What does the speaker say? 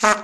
フッ。